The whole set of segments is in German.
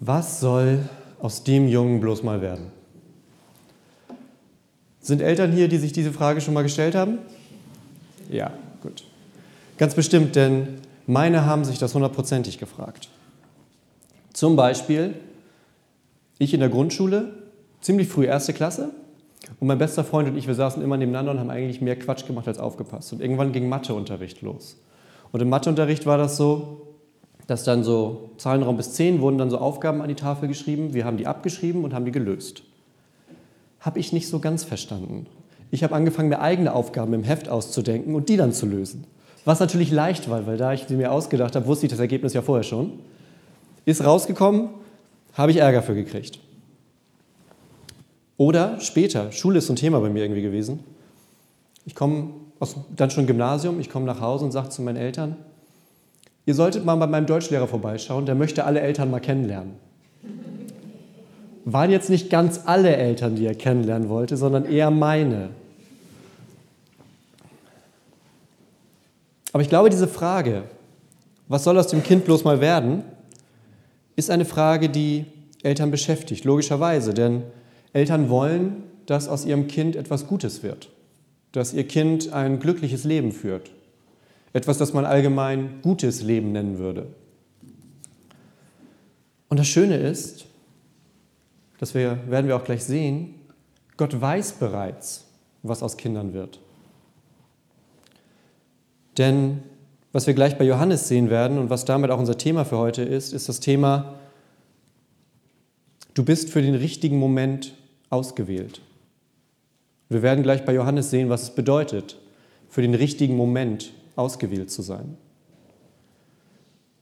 Was soll aus dem Jungen bloß mal werden? Sind Eltern hier, die sich diese Frage schon mal gestellt haben? Ja, gut. Ganz bestimmt, denn meine haben sich das hundertprozentig gefragt. Zum Beispiel, ich in der Grundschule, ziemlich früh erste Klasse, und mein bester Freund und ich, wir saßen immer nebeneinander und haben eigentlich mehr Quatsch gemacht als aufgepasst. Und irgendwann ging Matheunterricht los. Und im Matheunterricht war das so, dass dann so Zahlenraum bis 10 wurden dann so Aufgaben an die Tafel geschrieben. Wir haben die abgeschrieben und haben die gelöst. Habe ich nicht so ganz verstanden. Ich habe angefangen, mir eigene Aufgaben im Heft auszudenken und die dann zu lösen. Was natürlich leicht war, weil da ich sie mir ausgedacht habe, wusste ich das Ergebnis ja vorher schon. Ist rausgekommen, habe ich Ärger für gekriegt. Oder später, Schule ist so ein Thema bei mir irgendwie gewesen. Ich komme aus dann schon Gymnasium, ich komme nach Hause und sage zu meinen Eltern, ihr solltet mal bei meinem Deutschlehrer vorbeischauen, der möchte alle Eltern mal kennenlernen. Waren jetzt nicht ganz alle Eltern, die er kennenlernen wollte, sondern eher meine. Aber ich glaube, diese Frage, was soll aus dem Kind bloß mal werden, ist eine Frage, die Eltern beschäftigt, logischerweise, denn Eltern wollen, dass aus ihrem Kind etwas Gutes wird, dass ihr Kind ein glückliches Leben führt, etwas, das man allgemein gutes Leben nennen würde. Und das Schöne ist, das wir, werden wir auch gleich sehen, Gott weiß bereits, was aus Kindern wird. Denn was wir gleich bei Johannes sehen werden und was damit auch unser Thema für heute ist, ist das Thema, du bist für den richtigen Moment ausgewählt. Wir werden gleich bei Johannes sehen, was es bedeutet, für den richtigen Moment ausgewählt zu sein.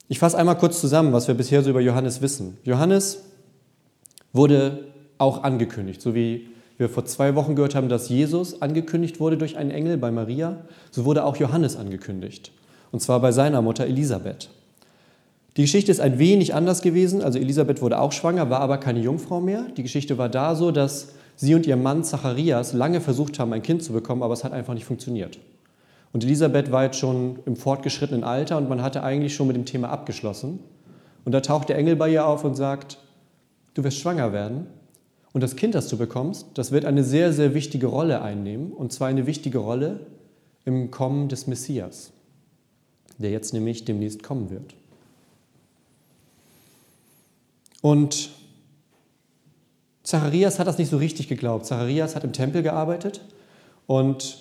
Ich fasse einmal kurz zusammen, was wir bisher so über Johannes wissen. Johannes wurde auch angekündigt, so wie wir vor zwei Wochen gehört haben, dass Jesus angekündigt wurde durch einen Engel bei Maria, so wurde auch Johannes angekündigt. Und zwar bei seiner Mutter Elisabeth. Die Geschichte ist ein wenig anders gewesen. Also Elisabeth wurde auch schwanger, war aber keine Jungfrau mehr. Die Geschichte war da so, dass sie und ihr Mann Zacharias lange versucht haben, ein Kind zu bekommen, aber es hat einfach nicht funktioniert. Und Elisabeth war jetzt schon im fortgeschrittenen Alter und man hatte eigentlich schon mit dem Thema abgeschlossen. Und da taucht der Engel bei ihr auf und sagt, du wirst schwanger werden und das Kind, das du bekommst, das wird eine sehr, sehr wichtige Rolle einnehmen. Und zwar eine wichtige Rolle im Kommen des Messias, der jetzt nämlich demnächst kommen wird. Und Zacharias hat das nicht so richtig geglaubt. Zacharias hat im Tempel gearbeitet und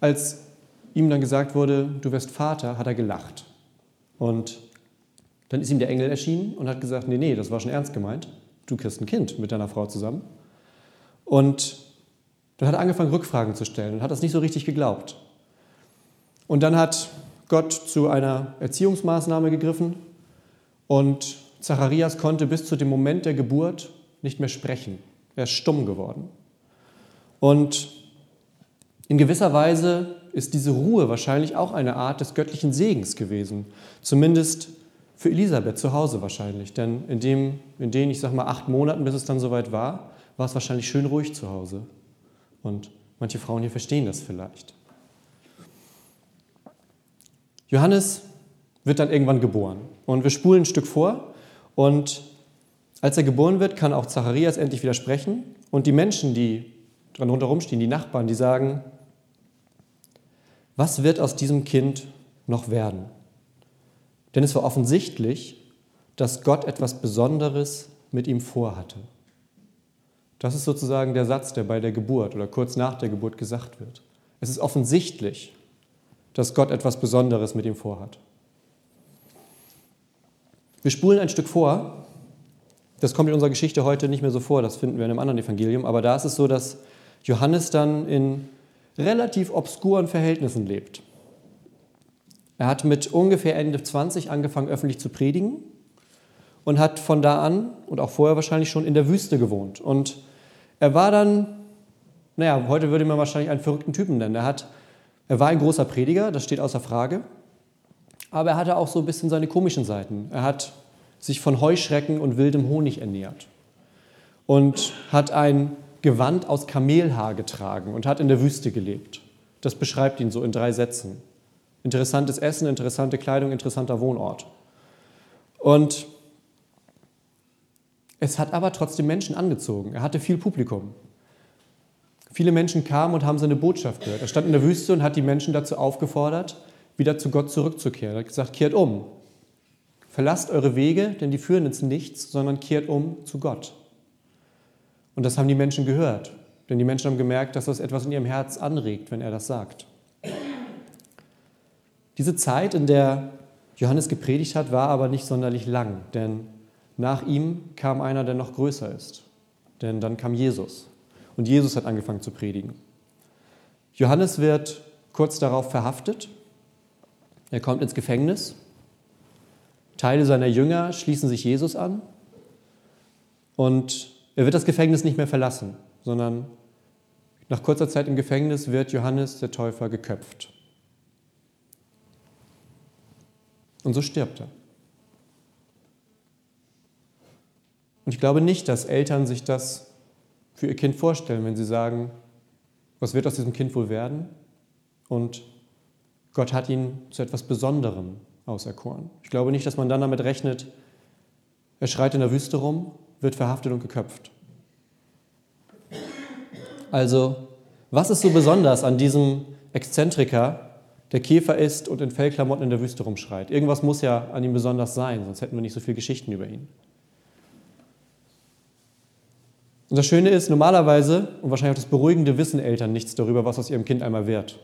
als ihm dann gesagt wurde, du wirst Vater, hat er gelacht. Und dann ist ihm der Engel erschienen und hat gesagt, nee, nee, das war schon ernst gemeint du kriegst ein Kind mit deiner Frau zusammen. Und dann hat er angefangen, Rückfragen zu stellen und hat das nicht so richtig geglaubt. Und dann hat Gott zu einer Erziehungsmaßnahme gegriffen und Zacharias konnte bis zu dem Moment der Geburt nicht mehr sprechen. Er ist stumm geworden. Und in gewisser Weise ist diese Ruhe wahrscheinlich auch eine Art des göttlichen Segens gewesen. Zumindest für Elisabeth zu Hause wahrscheinlich, denn in, dem, in den, ich sag mal, acht Monaten, bis es dann soweit war, war es wahrscheinlich schön ruhig zu Hause. Und manche Frauen hier verstehen das vielleicht. Johannes wird dann irgendwann geboren. Und wir spulen ein Stück vor. Und als er geboren wird, kann auch Zacharias endlich wieder sprechen. Und die Menschen, die dran rundherum stehen, die Nachbarn, die sagen, was wird aus diesem Kind noch werden? Denn es war offensichtlich, dass Gott etwas Besonderes mit ihm vorhatte. Das ist sozusagen der Satz, der bei der Geburt oder kurz nach der Geburt gesagt wird. Es ist offensichtlich, dass Gott etwas Besonderes mit ihm vorhat. Wir spulen ein Stück vor. Das kommt in unserer Geschichte heute nicht mehr so vor, das finden wir in einem anderen Evangelium. Aber da ist es so, dass Johannes dann in relativ obskuren Verhältnissen lebt. Er hat mit ungefähr Ende 20 angefangen, öffentlich zu predigen und hat von da an und auch vorher wahrscheinlich schon in der Wüste gewohnt. Und er war dann, naja, heute würde man wahrscheinlich einen verrückten Typen nennen. Er, hat, er war ein großer Prediger, das steht außer Frage, aber er hatte auch so ein bisschen seine komischen Seiten. Er hat sich von Heuschrecken und wildem Honig ernährt und hat ein Gewand aus Kamelhaar getragen und hat in der Wüste gelebt. Das beschreibt ihn so in drei Sätzen. Interessantes Essen, interessante Kleidung, interessanter Wohnort. Und Es hat aber trotzdem Menschen angezogen. Er hatte viel Publikum. Viele Menschen kamen und haben seine Botschaft gehört. Er stand in der Wüste und hat die Menschen dazu aufgefordert, wieder zu Gott zurückzukehren. Er hat gesagt, kehrt um. Verlasst eure Wege, denn die führen ins Nichts, sondern kehrt um zu Gott. Und das haben die Menschen gehört, denn die Menschen haben gemerkt, dass das etwas in ihrem Herz anregt, wenn er das sagt. Diese Zeit, in der Johannes gepredigt hat, war aber nicht sonderlich lang, denn nach ihm kam einer, der noch größer ist. Denn dann kam Jesus. Und Jesus hat angefangen zu predigen. Johannes wird kurz darauf verhaftet. Er kommt ins Gefängnis. Teile seiner Jünger schließen sich Jesus an. Und er wird das Gefängnis nicht mehr verlassen, sondern nach kurzer Zeit im Gefängnis wird Johannes der Täufer geköpft. Und so stirbt er. Und ich glaube nicht, dass Eltern sich das für ihr Kind vorstellen, wenn sie sagen, was wird aus diesem Kind wohl werden? Und Gott hat ihn zu etwas Besonderem auserkoren. Ich glaube nicht, dass man dann damit rechnet, er schreit in der Wüste rum, wird verhaftet und geköpft. Also, was ist so besonders an diesem Exzentriker, der Käfer ist und in Fellklamotten in der Wüste rumschreit? Irgendwas muss ja an ihm besonders sein, sonst hätten wir nicht so viele Geschichten über ihn. Und das Schöne ist, normalerweise, und wahrscheinlich auch das Beruhigende, wissen Eltern nichts darüber, was aus ihrem Kind einmal wird.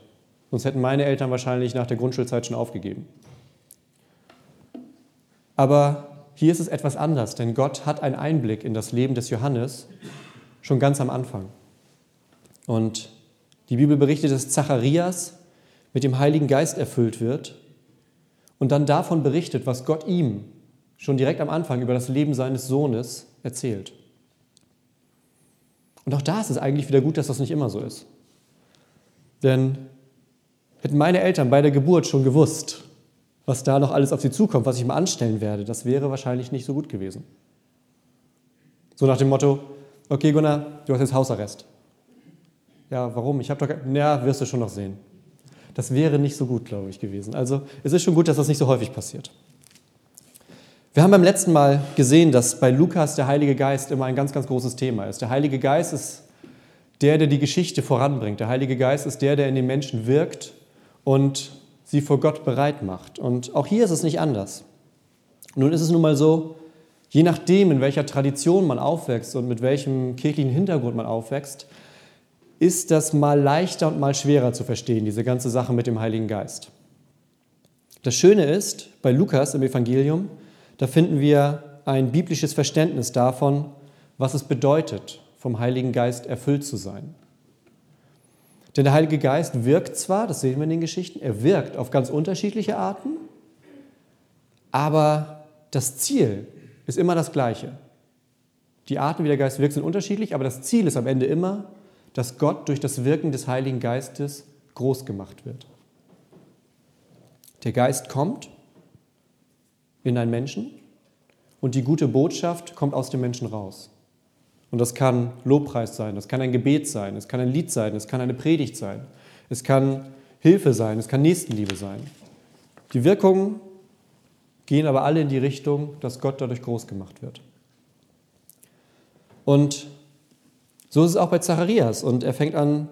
Sonst hätten meine Eltern wahrscheinlich nach der Grundschulzeit schon aufgegeben. Aber hier ist es etwas anders, denn Gott hat einen Einblick in das Leben des Johannes schon ganz am Anfang. Und die Bibel berichtet, dass Zacharias mit dem Heiligen Geist erfüllt wird und dann davon berichtet, was Gott ihm schon direkt am Anfang über das Leben seines Sohnes erzählt. Und auch da ist es eigentlich wieder gut, dass das nicht immer so ist. Denn hätten meine Eltern bei der Geburt schon gewusst, was da noch alles auf sie zukommt, was ich mal anstellen werde, das wäre wahrscheinlich nicht so gut gewesen. So nach dem Motto, okay Gunnar, du hast jetzt Hausarrest. Ja, warum? Ich habe doch, ja, wirst du schon noch sehen. Das wäre nicht so gut, glaube ich, gewesen. Also es ist schon gut, dass das nicht so häufig passiert. Wir haben beim letzten Mal gesehen, dass bei Lukas der Heilige Geist immer ein ganz, ganz großes Thema ist. Der Heilige Geist ist der, der die Geschichte voranbringt. Der Heilige Geist ist der, der in den Menschen wirkt und sie vor Gott bereit macht. Und auch hier ist es nicht anders. Nun ist es nun mal so, je nachdem, in welcher Tradition man aufwächst und mit welchem kirchlichen Hintergrund man aufwächst, ist das mal leichter und mal schwerer zu verstehen, diese ganze Sache mit dem Heiligen Geist. Das Schöne ist, bei Lukas im Evangelium, da finden wir ein biblisches Verständnis davon, was es bedeutet, vom Heiligen Geist erfüllt zu sein. Denn der Heilige Geist wirkt zwar, das sehen wir in den Geschichten, er wirkt auf ganz unterschiedliche Arten, aber das Ziel ist immer das gleiche. Die Arten, wie der Geist wirkt, sind unterschiedlich, aber das Ziel ist am Ende immer, dass Gott durch das Wirken des Heiligen Geistes groß gemacht wird. Der Geist kommt in einen Menschen und die gute Botschaft kommt aus dem Menschen raus. Und das kann Lobpreis sein, das kann ein Gebet sein, es kann ein Lied sein, es kann eine Predigt sein, es kann Hilfe sein, es kann Nächstenliebe sein. Die Wirkungen gehen aber alle in die Richtung, dass Gott dadurch groß gemacht wird. Und so ist es auch bei Zacharias. Und er fängt an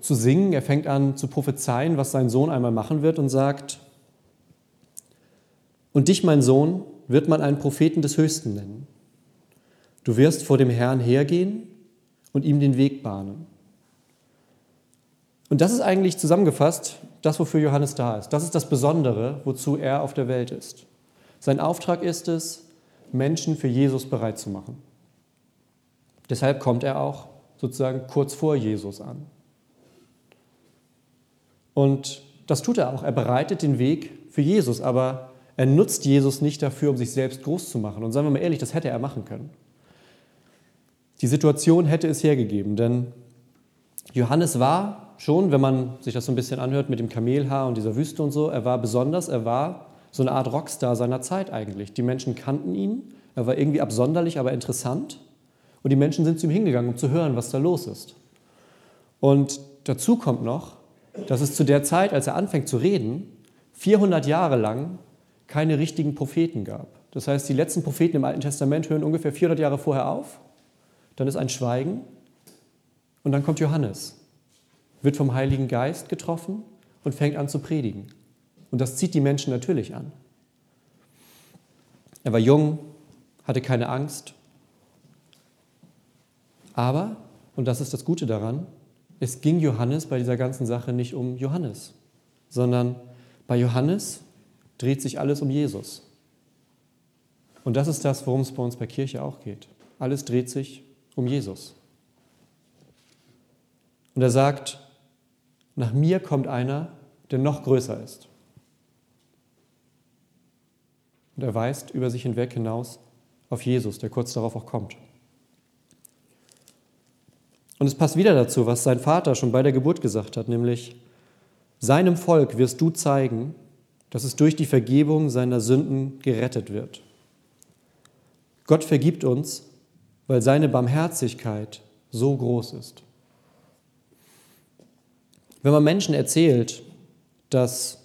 zu singen, er fängt an zu prophezeien, was sein Sohn einmal machen wird und sagt, und dich, mein Sohn, wird man einen Propheten des Höchsten nennen. Du wirst vor dem Herrn hergehen und ihm den Weg bahnen. Und das ist eigentlich zusammengefasst das, wofür Johannes da ist. Das ist das Besondere, wozu er auf der Welt ist. Sein Auftrag ist es, Menschen für Jesus bereit zu machen. Deshalb kommt er auch sozusagen kurz vor Jesus an. Und das tut er auch. Er bereitet den Weg für Jesus, aber er nutzt Jesus nicht dafür, um sich selbst groß zu machen. Und sagen wir mal ehrlich, das hätte er machen können. Die Situation hätte es hergegeben, denn Johannes war schon, wenn man sich das so ein bisschen anhört mit dem Kamelhaar und dieser Wüste und so, er war besonders, er war so eine Art Rockstar seiner Zeit eigentlich. Die Menschen kannten ihn, er war irgendwie absonderlich, aber interessant. Und die Menschen sind zu ihm hingegangen, um zu hören, was da los ist. Und dazu kommt noch, dass es zu der Zeit, als er anfängt zu reden, 400 Jahre lang keine richtigen Propheten gab. Das heißt, die letzten Propheten im Alten Testament hören ungefähr 400 Jahre vorher auf. Dann ist ein Schweigen und dann kommt Johannes, wird vom Heiligen Geist getroffen und fängt an zu predigen. Und das zieht die Menschen natürlich an. Er war jung, hatte keine Angst. Aber, und das ist das Gute daran, es ging Johannes bei dieser ganzen Sache nicht um Johannes, sondern bei Johannes dreht sich alles um Jesus. Und das ist das, worum es bei uns bei Kirche auch geht. Alles dreht sich um Jesus. Und er sagt, nach mir kommt einer, der noch größer ist. Und er weist über sich hinweg hinaus auf Jesus, der kurz darauf auch kommt. Und es passt wieder dazu, was sein Vater schon bei der Geburt gesagt hat, nämlich, seinem Volk wirst du zeigen, dass es durch die Vergebung seiner Sünden gerettet wird. Gott vergibt uns, weil seine Barmherzigkeit so groß ist. Wenn man Menschen erzählt, dass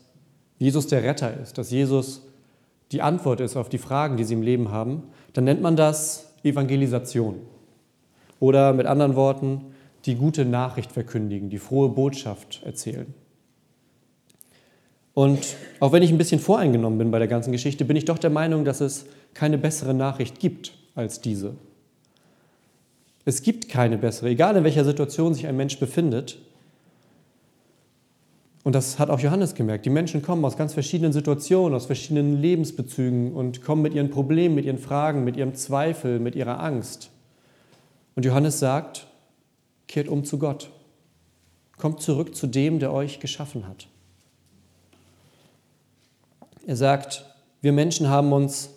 Jesus der Retter ist, dass Jesus die Antwort ist auf die Fragen, die sie im Leben haben, dann nennt man das Evangelisation. Oder mit anderen Worten, die gute Nachricht verkündigen, die frohe Botschaft erzählen. Und auch wenn ich ein bisschen voreingenommen bin bei der ganzen Geschichte, bin ich doch der Meinung, dass es keine bessere Nachricht gibt als diese. Es gibt keine bessere, egal in welcher Situation sich ein Mensch befindet, und das hat auch Johannes gemerkt. Die Menschen kommen aus ganz verschiedenen Situationen, aus verschiedenen Lebensbezügen und kommen mit ihren Problemen, mit ihren Fragen, mit ihrem Zweifel, mit ihrer Angst. Und Johannes sagt, kehrt um zu Gott. Kommt zurück zu dem, der euch geschaffen hat. Er sagt, wir Menschen haben uns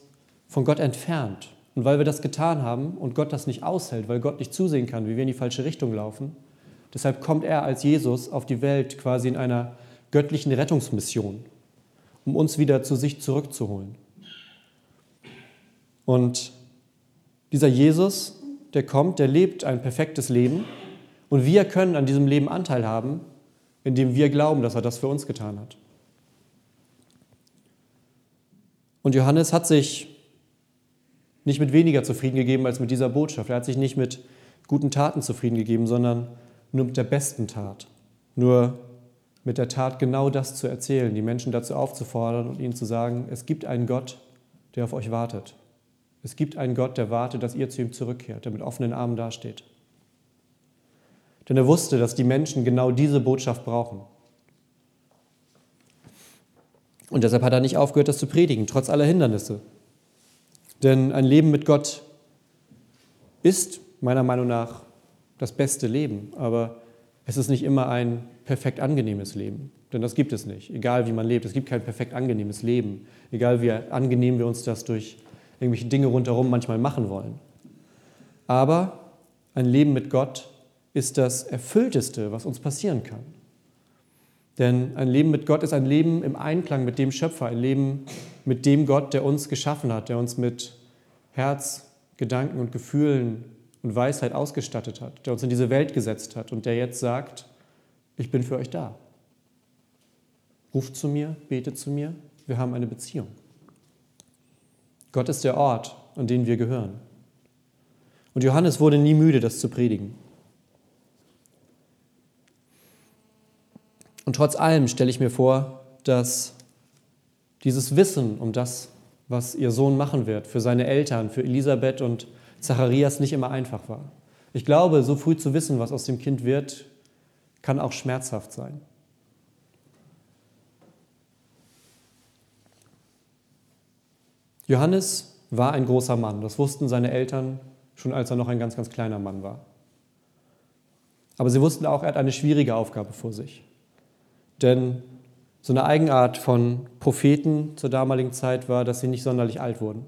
von Gott entfernt. Und weil wir das getan haben und Gott das nicht aushält, weil Gott nicht zusehen kann, wie wir in die falsche Richtung laufen, Deshalb kommt er als Jesus auf die Welt quasi in einer göttlichen Rettungsmission, um uns wieder zu sich zurückzuholen. Und dieser Jesus, der kommt, der lebt ein perfektes Leben und wir können an diesem Leben Anteil haben, indem wir glauben, dass er das für uns getan hat. Und Johannes hat sich nicht mit weniger zufrieden gegeben als mit dieser Botschaft. Er hat sich nicht mit guten Taten zufrieden gegeben, sondern nur mit der besten Tat, nur mit der Tat genau das zu erzählen, die Menschen dazu aufzufordern und ihnen zu sagen, es gibt einen Gott, der auf euch wartet. Es gibt einen Gott, der wartet, dass ihr zu ihm zurückkehrt, der mit offenen Armen dasteht. Denn er wusste, dass die Menschen genau diese Botschaft brauchen. Und deshalb hat er nicht aufgehört, das zu predigen, trotz aller Hindernisse. Denn ein Leben mit Gott ist meiner Meinung nach das beste Leben, aber es ist nicht immer ein perfekt angenehmes Leben, denn das gibt es nicht, egal wie man lebt. Es gibt kein perfekt angenehmes Leben, egal wie angenehm wir uns das durch irgendwelche Dinge rundherum manchmal machen wollen. Aber ein Leben mit Gott ist das Erfüllteste, was uns passieren kann. Denn ein Leben mit Gott ist ein Leben im Einklang mit dem Schöpfer, ein Leben mit dem Gott, der uns geschaffen hat, der uns mit Herz, Gedanken und Gefühlen und Weisheit ausgestattet hat, der uns in diese Welt gesetzt hat und der jetzt sagt, ich bin für euch da. Ruft zu mir, betet zu mir, wir haben eine Beziehung. Gott ist der Ort, an den wir gehören. Und Johannes wurde nie müde, das zu predigen. Und trotz allem stelle ich mir vor, dass dieses Wissen um das, was ihr Sohn machen wird, für seine Eltern, für Elisabeth und Zacharias nicht immer einfach war. Ich glaube, so früh zu wissen, was aus dem Kind wird, kann auch schmerzhaft sein. Johannes war ein großer Mann. Das wussten seine Eltern schon, als er noch ein ganz, ganz kleiner Mann war. Aber sie wussten auch, er hat eine schwierige Aufgabe vor sich. Denn so eine Eigenart von Propheten zur damaligen Zeit war, dass sie nicht sonderlich alt wurden.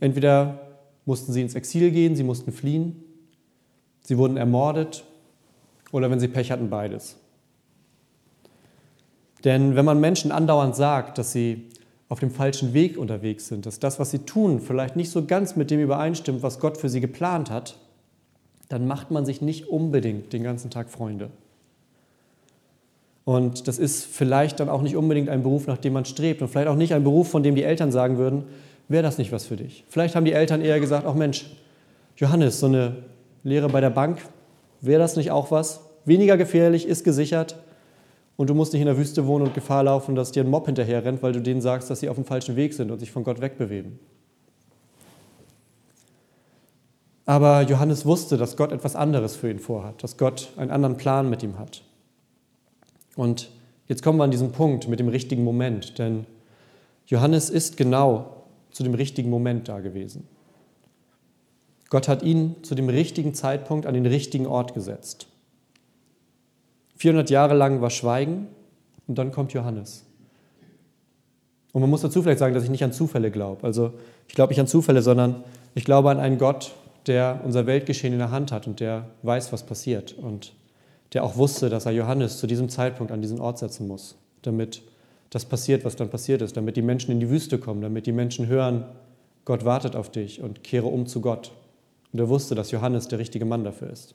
Entweder mussten sie ins Exil gehen, sie mussten fliehen, sie wurden ermordet oder wenn sie Pech hatten, beides. Denn wenn man Menschen andauernd sagt, dass sie auf dem falschen Weg unterwegs sind, dass das, was sie tun, vielleicht nicht so ganz mit dem übereinstimmt, was Gott für sie geplant hat, dann macht man sich nicht unbedingt den ganzen Tag Freunde. Und das ist vielleicht dann auch nicht unbedingt ein Beruf, nach dem man strebt und vielleicht auch nicht ein Beruf, von dem die Eltern sagen würden, wäre das nicht was für dich. Vielleicht haben die Eltern eher gesagt, ach Mensch, Johannes, so eine Lehre bei der Bank, wäre das nicht auch was? Weniger gefährlich, ist gesichert und du musst nicht in der Wüste wohnen und Gefahr laufen, dass dir ein Mob hinterher rennt, weil du denen sagst, dass sie auf dem falschen Weg sind und sich von Gott wegbewegen. Aber Johannes wusste, dass Gott etwas anderes für ihn vorhat, dass Gott einen anderen Plan mit ihm hat. Und jetzt kommen wir an diesen Punkt mit dem richtigen Moment, denn Johannes ist genau zu dem richtigen Moment da gewesen. Gott hat ihn zu dem richtigen Zeitpunkt an den richtigen Ort gesetzt. 400 Jahre lang war Schweigen und dann kommt Johannes. Und man muss dazu vielleicht sagen, dass ich nicht an Zufälle glaube. Also ich glaube nicht an Zufälle, sondern ich glaube an einen Gott, der unser Weltgeschehen in der Hand hat und der weiß, was passiert und der auch wusste, dass er Johannes zu diesem Zeitpunkt an diesen Ort setzen muss, damit das passiert, was dann passiert ist, damit die Menschen in die Wüste kommen, damit die Menschen hören, Gott wartet auf dich und kehre um zu Gott. Und er wusste, dass Johannes der richtige Mann dafür ist.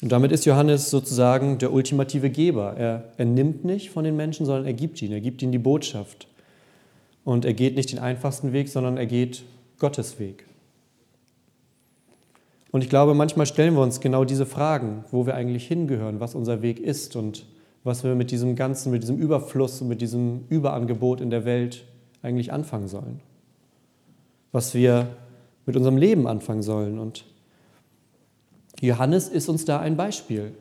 Und damit ist Johannes sozusagen der ultimative Geber. Er, er nimmt nicht von den Menschen, sondern er gibt ihnen. Er gibt ihnen die Botschaft. Und er geht nicht den einfachsten Weg, sondern er geht Gottes Weg. Und ich glaube, manchmal stellen wir uns genau diese Fragen, wo wir eigentlich hingehören, was unser Weg ist und was wir mit diesem ganzen, mit diesem Überfluss und mit diesem Überangebot in der Welt eigentlich anfangen sollen. Was wir mit unserem Leben anfangen sollen. Und Johannes ist uns da ein Beispiel.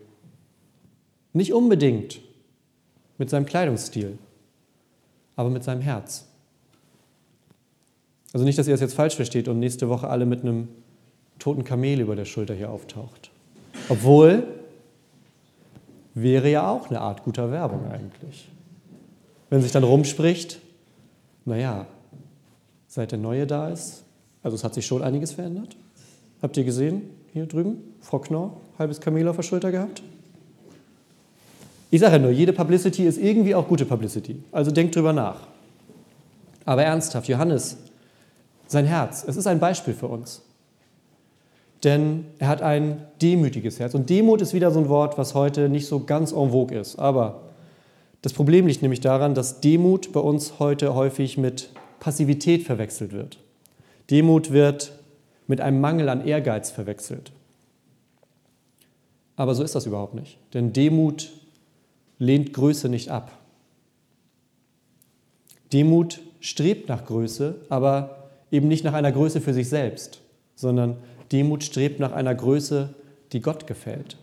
Nicht unbedingt mit seinem Kleidungsstil, aber mit seinem Herz. Also nicht, dass ihr das jetzt falsch versteht und nächste Woche alle mit einem toten Kamel über der Schulter hier auftaucht. Obwohl, wäre ja auch eine Art guter Werbung eigentlich. Wenn sich dann rumspricht, naja, seit der Neue da ist, also es hat sich schon einiges verändert. Habt ihr gesehen? hier drüben, Frau Knorr, halbes Kamel auf der Schulter gehabt. Ich sage ja nur, jede Publicity ist irgendwie auch gute Publicity. Also denkt drüber nach. Aber ernsthaft, Johannes, sein Herz, es ist ein Beispiel für uns. Denn er hat ein demütiges Herz. Und Demut ist wieder so ein Wort, was heute nicht so ganz en vogue ist. Aber das Problem liegt nämlich daran, dass Demut bei uns heute häufig mit Passivität verwechselt wird. Demut wird mit einem Mangel an Ehrgeiz verwechselt. Aber so ist das überhaupt nicht. Denn Demut lehnt Größe nicht ab. Demut strebt nach Größe, aber eben nicht nach einer Größe für sich selbst, sondern Demut strebt nach einer Größe, die Gott gefällt.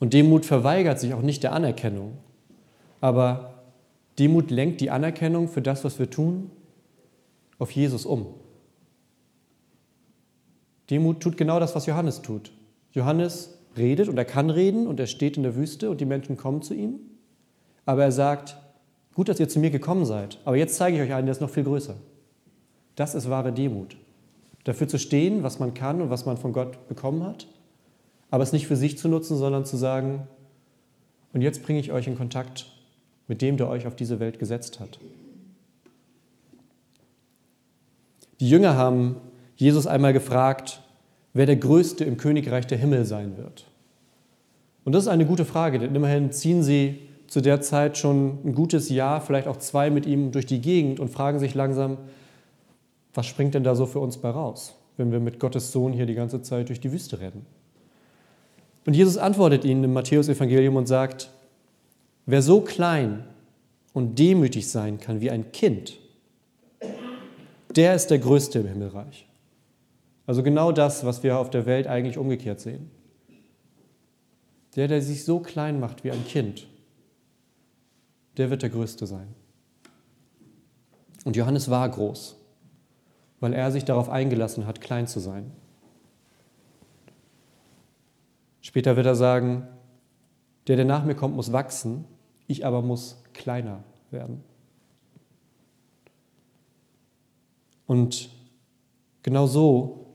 Und Demut verweigert sich auch nicht der Anerkennung, aber Demut lenkt die Anerkennung für das, was wir tun, auf Jesus um. Demut tut genau das, was Johannes tut. Johannes redet und er kann reden und er steht in der Wüste und die Menschen kommen zu ihm. Aber er sagt, gut, dass ihr zu mir gekommen seid, aber jetzt zeige ich euch einen, der ist noch viel größer. Das ist wahre Demut. Dafür zu stehen, was man kann und was man von Gott bekommen hat, aber es nicht für sich zu nutzen, sondern zu sagen, und jetzt bringe ich euch in Kontakt mit dem, der euch auf diese Welt gesetzt hat. Die Jünger haben Jesus einmal gefragt, wer der Größte im Königreich der Himmel sein wird. Und das ist eine gute Frage, denn immerhin ziehen sie zu der Zeit schon ein gutes Jahr, vielleicht auch zwei mit ihm durch die Gegend und fragen sich langsam, was springt denn da so für uns bei raus, wenn wir mit Gottes Sohn hier die ganze Zeit durch die Wüste rennen? Und Jesus antwortet ihnen im Matthäusevangelium und sagt, wer so klein und demütig sein kann wie ein Kind, der ist der Größte im Himmelreich. Also genau das, was wir auf der Welt eigentlich umgekehrt sehen. Der, der sich so klein macht wie ein Kind, der wird der Größte sein. Und Johannes war groß, weil er sich darauf eingelassen hat, klein zu sein. Später wird er sagen, der, der nach mir kommt, muss wachsen, ich aber muss kleiner werden. Und genau so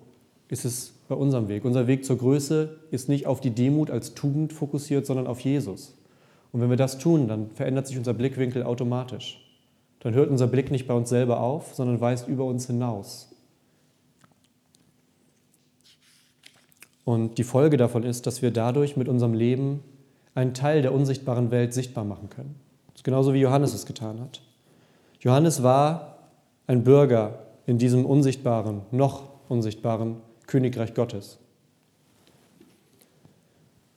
ist es bei unserem Weg. Unser Weg zur Größe ist nicht auf die Demut als Tugend fokussiert, sondern auf Jesus. Und wenn wir das tun, dann verändert sich unser Blickwinkel automatisch. Dann hört unser Blick nicht bei uns selber auf, sondern weist über uns hinaus. Und die Folge davon ist, dass wir dadurch mit unserem Leben einen Teil der unsichtbaren Welt sichtbar machen können. Genauso wie Johannes es getan hat. Johannes war ein Bürger in diesem unsichtbaren, noch unsichtbaren Königreich Gottes.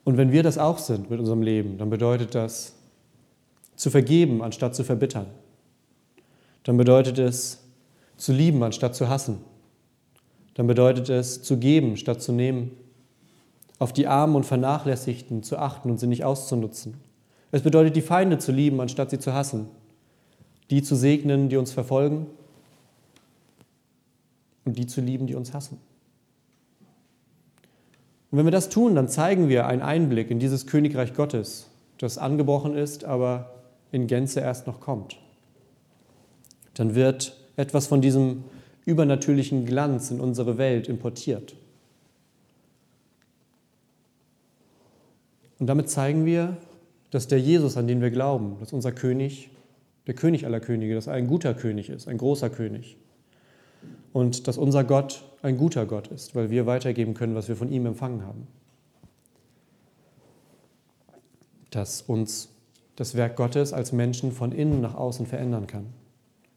Und wenn wir das auch sind mit unserem Leben, dann bedeutet das zu vergeben, anstatt zu verbittern. Dann bedeutet es zu lieben, anstatt zu hassen. Dann bedeutet es zu geben, statt zu nehmen. Auf die Armen und Vernachlässigten zu achten und sie nicht auszunutzen. Es bedeutet, die Feinde zu lieben, anstatt sie zu hassen. Die zu segnen, die uns verfolgen. Und die zu lieben, die uns hassen. Und wenn wir das tun, dann zeigen wir einen Einblick in dieses Königreich Gottes, das angebrochen ist, aber in Gänze erst noch kommt. Dann wird etwas von diesem übernatürlichen Glanz in unsere Welt importiert. Und damit zeigen wir, dass der Jesus, an den wir glauben, dass unser König, der König aller Könige, dass er ein guter König ist, ein großer König. Und dass unser Gott ein guter Gott ist, weil wir weitergeben können, was wir von ihm empfangen haben. Dass uns das Werk Gottes als Menschen von innen nach außen verändern kann.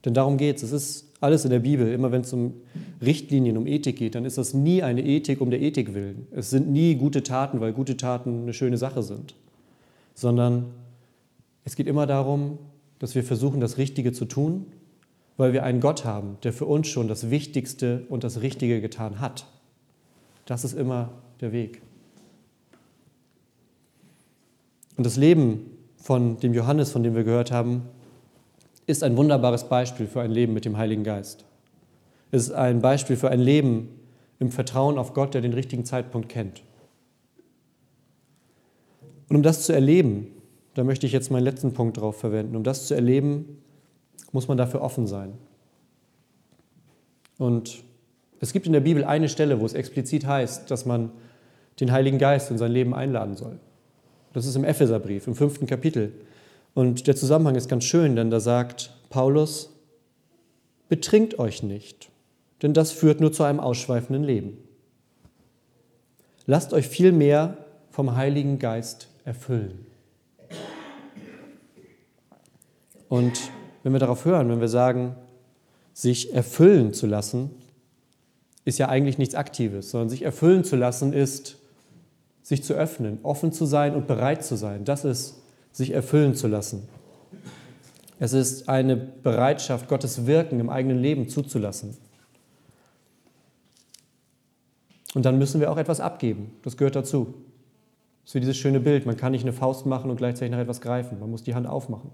Denn darum geht es. Es ist alles in der Bibel. Immer wenn es um Richtlinien, um Ethik geht, dann ist das nie eine Ethik um der Ethik willen. Es sind nie gute Taten, weil gute Taten eine schöne Sache sind. Sondern es geht immer darum, dass wir versuchen, das Richtige zu tun, weil wir einen Gott haben, der für uns schon das Wichtigste und das Richtige getan hat. Das ist immer der Weg. Und das Leben von dem Johannes, von dem wir gehört haben, ist ein wunderbares Beispiel für ein Leben mit dem Heiligen Geist. Es ist ein Beispiel für ein Leben im Vertrauen auf Gott, der den richtigen Zeitpunkt kennt. Und um das zu erleben, da möchte ich jetzt meinen letzten Punkt darauf verwenden, um das zu erleben, muss man dafür offen sein. Und es gibt in der Bibel eine Stelle, wo es explizit heißt, dass man den Heiligen Geist in sein Leben einladen soll. Das ist im Epheserbrief, im fünften Kapitel. Und der Zusammenhang ist ganz schön, denn da sagt Paulus, betrinkt euch nicht, denn das führt nur zu einem ausschweifenden Leben. Lasst euch vielmehr vom Heiligen Geist erfüllen. Und wenn wir darauf hören, wenn wir sagen, sich erfüllen zu lassen, ist ja eigentlich nichts Aktives, sondern sich erfüllen zu lassen ist sich zu öffnen, offen zu sein und bereit zu sein. Das ist, sich erfüllen zu lassen. Es ist eine Bereitschaft, Gottes Wirken im eigenen Leben zuzulassen. Und dann müssen wir auch etwas abgeben. Das gehört dazu. Das ist wie dieses schöne Bild. Man kann nicht eine Faust machen und gleichzeitig nach etwas greifen. Man muss die Hand aufmachen.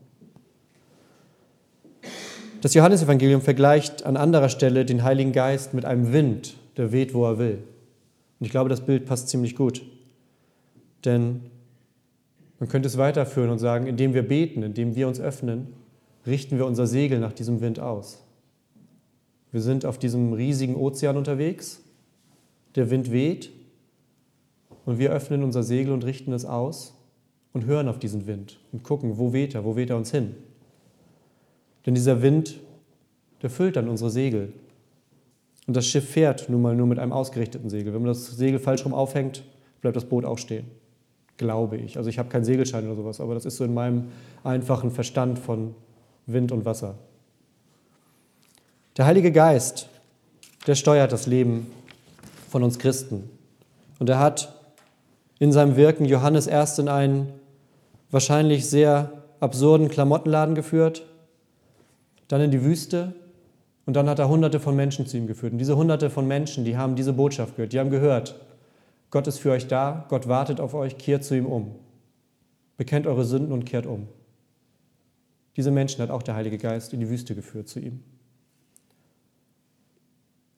Das Johannesevangelium vergleicht an anderer Stelle den Heiligen Geist mit einem Wind, der weht, wo er will. Und ich glaube, das Bild passt ziemlich gut. Denn man könnte es weiterführen und sagen, indem wir beten, indem wir uns öffnen, richten wir unser Segel nach diesem Wind aus. Wir sind auf diesem riesigen Ozean unterwegs, der Wind weht und wir öffnen unser Segel und richten es aus und hören auf diesen Wind und gucken, wo weht er, wo weht er uns hin. Denn dieser Wind, der füllt dann unsere Segel. Und das Schiff fährt nun mal nur mit einem ausgerichteten Segel. Wenn man das Segel falsch rum aufhängt, bleibt das Boot auch stehen glaube ich. Also ich habe keinen Segelschein oder sowas, aber das ist so in meinem einfachen Verstand von Wind und Wasser. Der Heilige Geist, der steuert das Leben von uns Christen. Und er hat in seinem Wirken Johannes erst in einen wahrscheinlich sehr absurden Klamottenladen geführt, dann in die Wüste und dann hat er hunderte von Menschen zu ihm geführt. Und diese hunderte von Menschen, die haben diese Botschaft gehört, die haben gehört, Gott ist für euch da, Gott wartet auf euch, kehrt zu ihm um. Bekennt eure Sünden und kehrt um. Diese Menschen hat auch der Heilige Geist in die Wüste geführt zu ihm.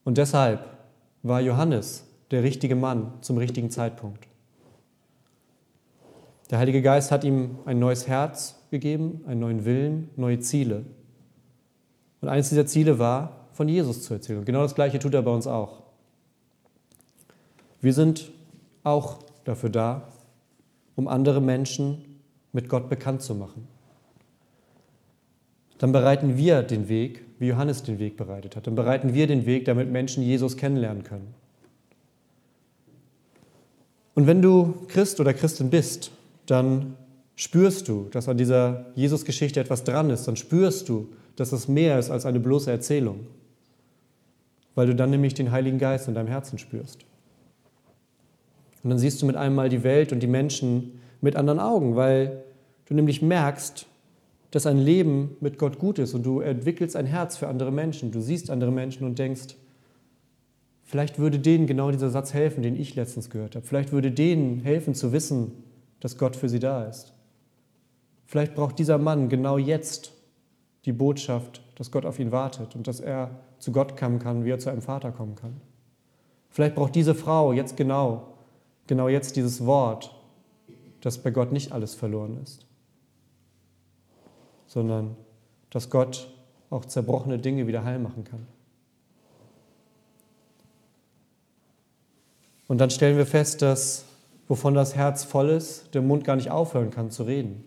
Und deshalb war Johannes der richtige Mann zum richtigen Zeitpunkt. Der Heilige Geist hat ihm ein neues Herz gegeben, einen neuen Willen, neue Ziele. Und eines dieser Ziele war, von Jesus zu erzählen. Und genau das Gleiche tut er bei uns auch. Wir sind auch dafür da, um andere Menschen mit Gott bekannt zu machen. Dann bereiten wir den Weg, wie Johannes den Weg bereitet hat. Dann bereiten wir den Weg, damit Menschen Jesus kennenlernen können. Und wenn du Christ oder Christin bist, dann spürst du, dass an dieser Jesus-Geschichte etwas dran ist. Dann spürst du, dass es mehr ist als eine bloße Erzählung, weil du dann nämlich den Heiligen Geist in deinem Herzen spürst. Und dann siehst du mit einmal die Welt und die Menschen mit anderen Augen, weil du nämlich merkst, dass ein Leben mit Gott gut ist und du entwickelst ein Herz für andere Menschen. Du siehst andere Menschen und denkst, vielleicht würde denen genau dieser Satz helfen, den ich letztens gehört habe. Vielleicht würde denen helfen zu wissen, dass Gott für sie da ist. Vielleicht braucht dieser Mann genau jetzt die Botschaft, dass Gott auf ihn wartet und dass er zu Gott kommen kann, wie er zu einem Vater kommen kann. Vielleicht braucht diese Frau jetzt genau, genau jetzt dieses Wort, dass bei Gott nicht alles verloren ist sondern dass Gott auch zerbrochene Dinge wieder heil machen kann. Und dann stellen wir fest, dass wovon das Herz voll ist, der Mund gar nicht aufhören kann zu reden.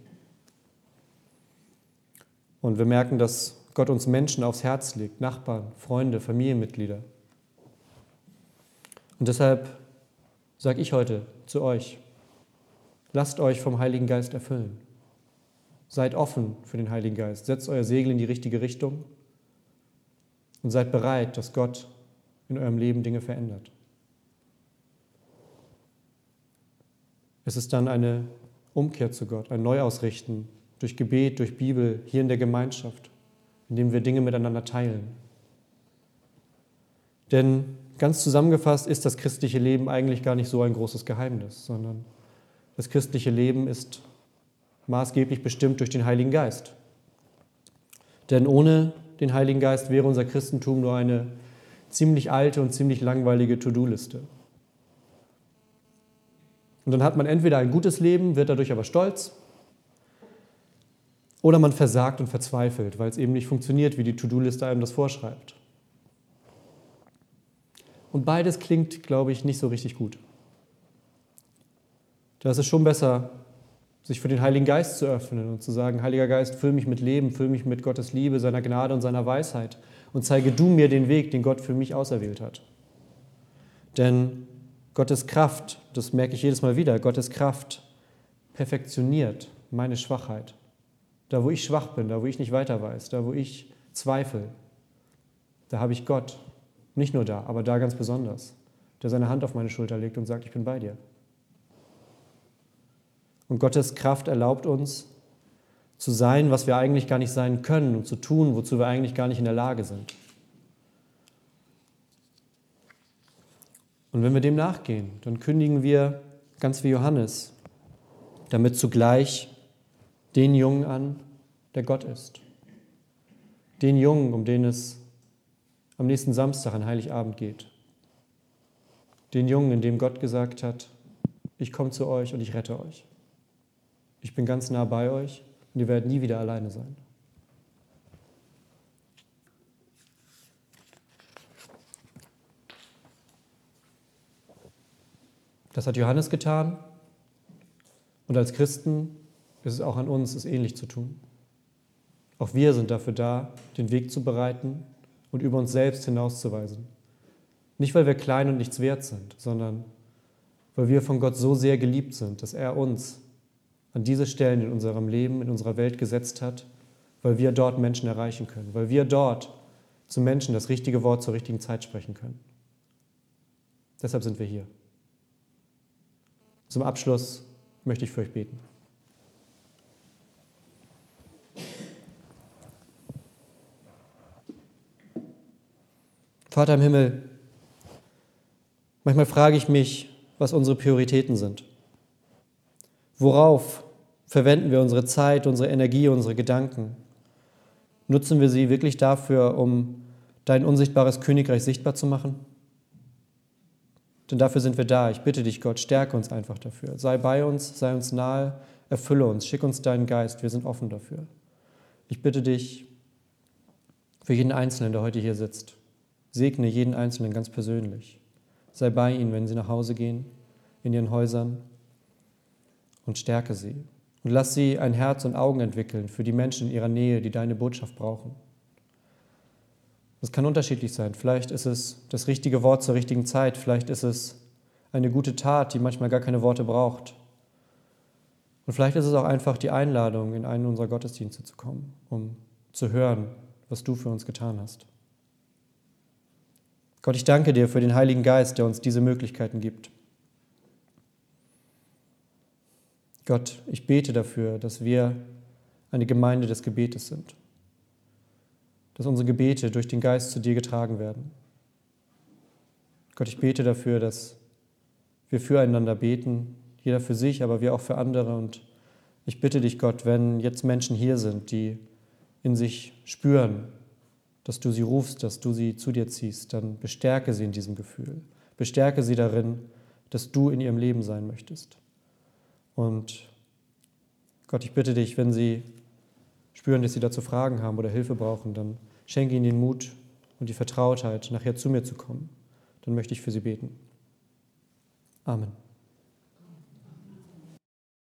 Und wir merken, dass Gott uns Menschen aufs Herz legt, Nachbarn, Freunde, Familienmitglieder. Und deshalb sage ich heute zu euch, lasst euch vom Heiligen Geist erfüllen. Seid offen für den Heiligen Geist. Setzt euer Segel in die richtige Richtung und seid bereit, dass Gott in eurem Leben Dinge verändert. Es ist dann eine Umkehr zu Gott, ein Neuausrichten durch Gebet, durch Bibel, hier in der Gemeinschaft, indem wir Dinge miteinander teilen. Denn ganz zusammengefasst ist das christliche Leben eigentlich gar nicht so ein großes Geheimnis, sondern das christliche Leben ist maßgeblich bestimmt durch den Heiligen Geist. Denn ohne den Heiligen Geist wäre unser Christentum nur eine ziemlich alte und ziemlich langweilige To-Do-Liste. Und dann hat man entweder ein gutes Leben, wird dadurch aber stolz, oder man versagt und verzweifelt, weil es eben nicht funktioniert, wie die To-Do-Liste einem das vorschreibt. Und beides klingt, glaube ich, nicht so richtig gut. Da ist es schon besser, sich für den Heiligen Geist zu öffnen und zu sagen, Heiliger Geist, füll mich mit Leben, füll mich mit Gottes Liebe, seiner Gnade und seiner Weisheit und zeige du mir den Weg, den Gott für mich auserwählt hat. Denn Gottes Kraft, das merke ich jedes Mal wieder, Gottes Kraft perfektioniert meine Schwachheit. Da, wo ich schwach bin, da, wo ich nicht weiter weiß, da, wo ich zweifle, da habe ich Gott. Nicht nur da, aber da ganz besonders, der seine Hand auf meine Schulter legt und sagt, ich bin bei dir. Und Gottes Kraft erlaubt uns zu sein, was wir eigentlich gar nicht sein können und zu tun, wozu wir eigentlich gar nicht in der Lage sind. Und wenn wir dem nachgehen, dann kündigen wir, ganz wie Johannes, damit zugleich den Jungen an, der Gott ist. Den Jungen, um den es am nächsten Samstag an Heiligabend geht. Den Jungen, in dem Gott gesagt hat, ich komme zu euch und ich rette euch. Ich bin ganz nah bei euch und ihr werdet nie wieder alleine sein. Das hat Johannes getan und als Christen ist es auch an uns, es ähnlich zu tun. Auch wir sind dafür da, den Weg zu bereiten und über uns selbst hinauszuweisen. Nicht, weil wir klein und nichts wert sind, sondern weil wir von Gott so sehr geliebt sind, dass er uns an diese Stellen in unserem Leben, in unserer Welt gesetzt hat, weil wir dort Menschen erreichen können, weil wir dort zu Menschen das richtige Wort zur richtigen Zeit sprechen können. Deshalb sind wir hier. Zum Abschluss möchte ich für euch beten. Vater im Himmel, manchmal frage ich mich, was unsere Prioritäten sind. Worauf verwenden wir unsere Zeit, unsere Energie, unsere Gedanken? Nutzen wir sie wirklich dafür, um dein unsichtbares Königreich sichtbar zu machen? Denn dafür sind wir da. Ich bitte dich, Gott, stärke uns einfach dafür. Sei bei uns, sei uns nahe, erfülle uns, schick uns deinen Geist. Wir sind offen dafür. Ich bitte dich für jeden Einzelnen, der heute hier sitzt. Segne jeden Einzelnen ganz persönlich. Sei bei ihnen, wenn sie nach Hause gehen, in ihren Häusern und stärke sie. Und lass sie ein Herz und Augen entwickeln für die Menschen in ihrer Nähe, die deine Botschaft brauchen. Das kann unterschiedlich sein. Vielleicht ist es das richtige Wort zur richtigen Zeit. Vielleicht ist es eine gute Tat, die manchmal gar keine Worte braucht. Und vielleicht ist es auch einfach die Einladung, in einen unserer Gottesdienste zu kommen, um zu hören, was du für uns getan hast. Gott, ich danke dir für den Heiligen Geist, der uns diese Möglichkeiten gibt. Gott, ich bete dafür, dass wir eine Gemeinde des Gebetes sind, dass unsere Gebete durch den Geist zu dir getragen werden. Gott, ich bete dafür, dass wir füreinander beten, jeder für sich, aber wir auch für andere. Und ich bitte dich, Gott, wenn jetzt Menschen hier sind, die in sich spüren, dass du sie rufst, dass du sie zu dir ziehst, dann bestärke sie in diesem Gefühl. Bestärke sie darin, dass du in ihrem Leben sein möchtest. Und Gott, ich bitte dich, wenn sie spüren, dass sie dazu Fragen haben oder Hilfe brauchen, dann schenke ihnen den Mut und die Vertrautheit, nachher zu mir zu kommen. Dann möchte ich für sie beten. Amen.